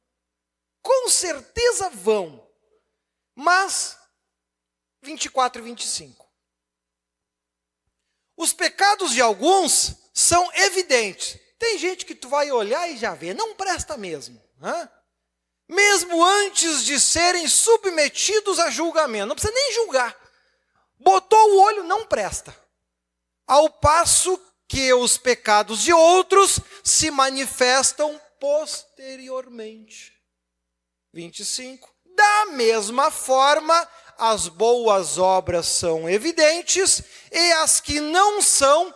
Com certeza vão. Mas 24 e 25. Os pecados de alguns são evidentes. Tem gente que tu vai olhar e já vê, não presta mesmo. Né? Mesmo antes de serem submetidos a julgamento, não precisa nem julgar. Botou o olho, não presta. Ao passo que os pecados de outros se manifestam posteriormente. 25. Da mesma forma, as boas obras são evidentes e as que não são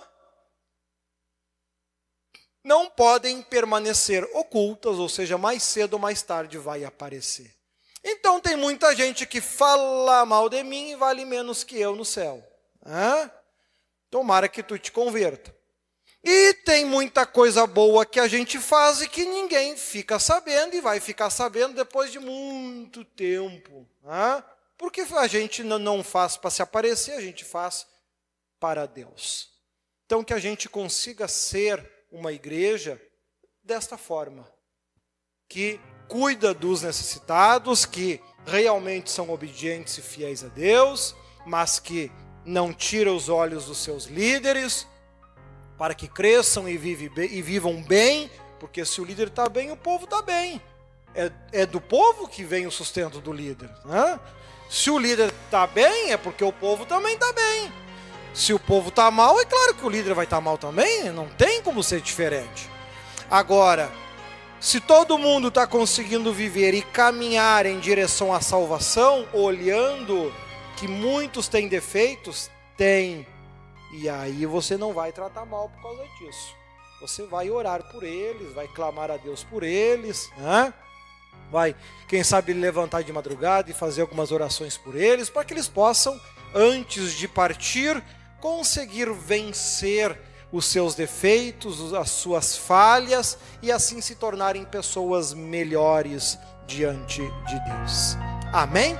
não podem permanecer ocultas, ou seja, mais cedo ou mais tarde vai aparecer. Então tem muita gente que fala mal de mim e vale menos que eu no céu. Hã? Tomara que tu te converta. E tem muita coisa boa que a gente faz e que ninguém fica sabendo e vai ficar sabendo depois de muito tempo. Hã? Porque a gente não faz para se aparecer, a gente faz para Deus. Então, que a gente consiga ser uma igreja desta forma, que cuida dos necessitados, que realmente são obedientes e fiéis a Deus, mas que não tira os olhos dos seus líderes, para que cresçam e, e vivam bem, porque se o líder está bem, o povo está bem. É, é, do povo que vem o sustento do líder. Né? Se o líder está bem, é porque o povo também está bem. Se o povo está mal, é claro que o líder vai estar tá mal também, não tem como ser diferente. Agora, se todo mundo está conseguindo viver e caminhar em direção à salvação, olhando que muitos têm defeitos, tem. E aí você não vai tratar mal por causa disso. Você vai orar por eles, vai clamar a Deus por eles, né? vai, quem sabe, levantar de madrugada e fazer algumas orações por eles, para que eles possam, antes de partir, conseguir vencer os seus defeitos, as suas falhas e assim se tornarem pessoas melhores diante de Deus. Amém?